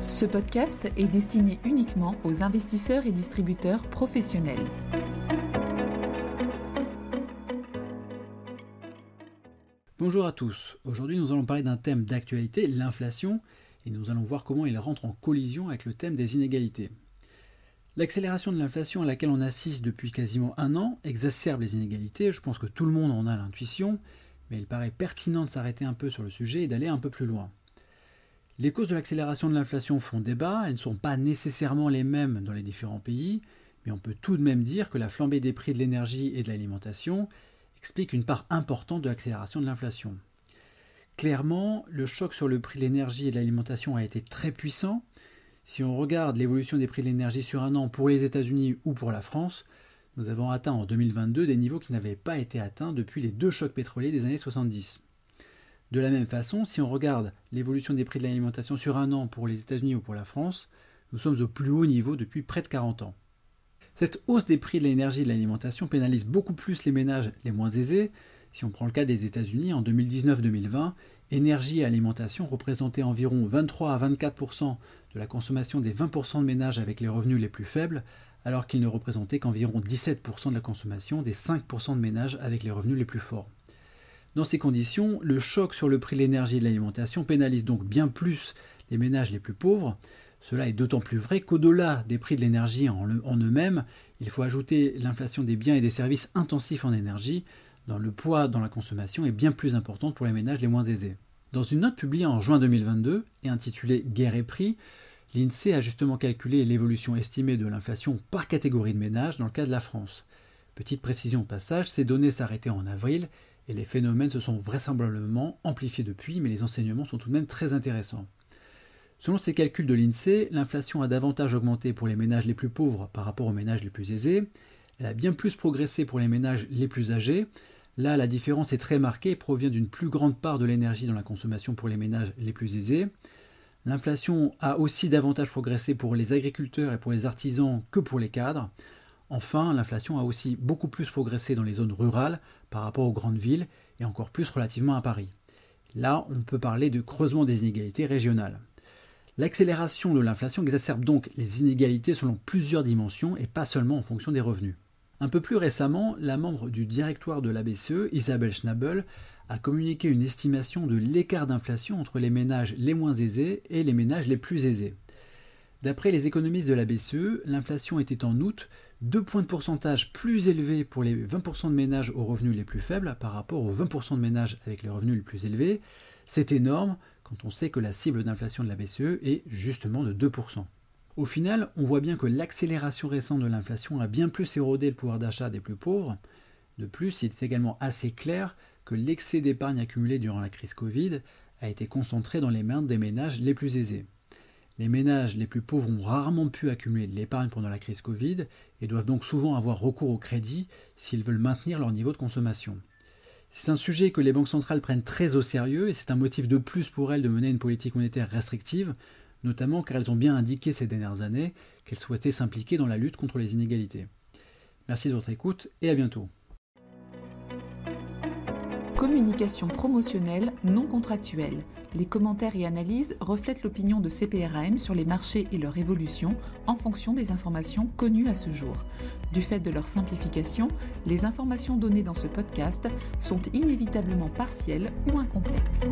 Ce podcast est destiné uniquement aux investisseurs et distributeurs professionnels. Bonjour à tous. Aujourd'hui, nous allons parler d'un thème d'actualité, l'inflation, et nous allons voir comment il rentre en collision avec le thème des inégalités. L'accélération de l'inflation à laquelle on assiste depuis quasiment un an exacerbe les inégalités, je pense que tout le monde en a l'intuition, mais il paraît pertinent de s'arrêter un peu sur le sujet et d'aller un peu plus loin. Les causes de l'accélération de l'inflation font débat, elles ne sont pas nécessairement les mêmes dans les différents pays, mais on peut tout de même dire que la flambée des prix de l'énergie et de l'alimentation explique une part importante de l'accélération de l'inflation. Clairement, le choc sur le prix de l'énergie et de l'alimentation a été très puissant. Si on regarde l'évolution des prix de l'énergie sur un an pour les États-Unis ou pour la France, nous avons atteint en 2022 des niveaux qui n'avaient pas été atteints depuis les deux chocs pétroliers des années 70. De la même façon, si on regarde l'évolution des prix de l'alimentation sur un an pour les États-Unis ou pour la France, nous sommes au plus haut niveau depuis près de 40 ans. Cette hausse des prix de l'énergie et de l'alimentation pénalise beaucoup plus les ménages les moins aisés. Si on prend le cas des États-Unis, en 2019-2020, énergie et alimentation représentaient environ 23 à 24% de la consommation des 20% de ménages avec les revenus les plus faibles, alors qu'ils ne représentaient qu'environ 17% de la consommation des 5% de ménages avec les revenus les plus forts. Dans ces conditions, le choc sur le prix de l'énergie et de l'alimentation pénalise donc bien plus les ménages les plus pauvres. Cela est d'autant plus vrai qu'au-delà des prix de l'énergie en, eux-mêmes, il faut ajouter l'inflation des biens et des services intensifs en énergie, dont le poids dans la consommation est bien plus important pour les ménages les moins aisés. Dans une note publiée en juin 2022 et intitulée Guerre et prix, l'INSEE a justement calculé l'évolution estimée de l'inflation par catégorie de ménages dans le cas de la France. Petite précision au passage, ces données s'arrêtaient en avril et les phénomènes se sont vraisemblablement amplifiés depuis, mais les enseignements sont tout de même très intéressants. Selon ces calculs de l'INSEE, l'inflation a davantage augmenté pour les ménages les plus pauvres par rapport aux ménages les plus aisés. Elle a bien plus progressé pour les ménages les plus âgés. Là, la différence est très marquée et provient d'une plus grande part de l'énergie dans la consommation pour les ménages les plus aisés. L'inflation a aussi davantage progressé pour les agriculteurs et pour les artisans que pour les cadres. Enfin, l'inflation a aussi beaucoup plus progressé dans les zones rurales par rapport aux grandes villes et encore plus relativement à Paris. Là, on peut parler de creusement des inégalités régionales. L'accélération de l'inflation exacerbe donc les inégalités selon plusieurs dimensions et pas seulement en fonction des revenus. Un peu plus récemment, la membre du directoire de la BCE, Isabelle Schnabel, a communiqué une estimation de l'écart d'inflation entre les ménages les moins aisés et les ménages les plus aisés. D'après les économistes de la BCE, l'inflation était en août deux points de pourcentage plus élevés pour les 20% de ménages aux revenus les plus faibles par rapport aux 20% de ménages avec les revenus les plus élevés. C'est énorme quand on sait que la cible d'inflation de la BCE est justement de 2%. Au final, on voit bien que l'accélération récente de l'inflation a bien plus érodé le pouvoir d'achat des plus pauvres. De plus, il est également assez clair que l'excès d'épargne accumulé durant la crise Covid a été concentré dans les mains des ménages les plus aisés. Les ménages les plus pauvres ont rarement pu accumuler de l'épargne pendant la crise Covid et doivent donc souvent avoir recours au crédit s'ils veulent maintenir leur niveau de consommation. C'est un sujet que les banques centrales prennent très au sérieux et c'est un motif de plus pour elles de mener une politique monétaire restrictive, notamment car elles ont bien indiqué ces dernières années qu'elles souhaitaient s'impliquer dans la lutte contre les inégalités. Merci de votre écoute et à bientôt. Communication promotionnelle non contractuelle les commentaires et analyses reflètent l'opinion de CPRAM sur les marchés et leur évolution en fonction des informations connues à ce jour. Du fait de leur simplification, les informations données dans ce podcast sont inévitablement partielles ou incomplètes.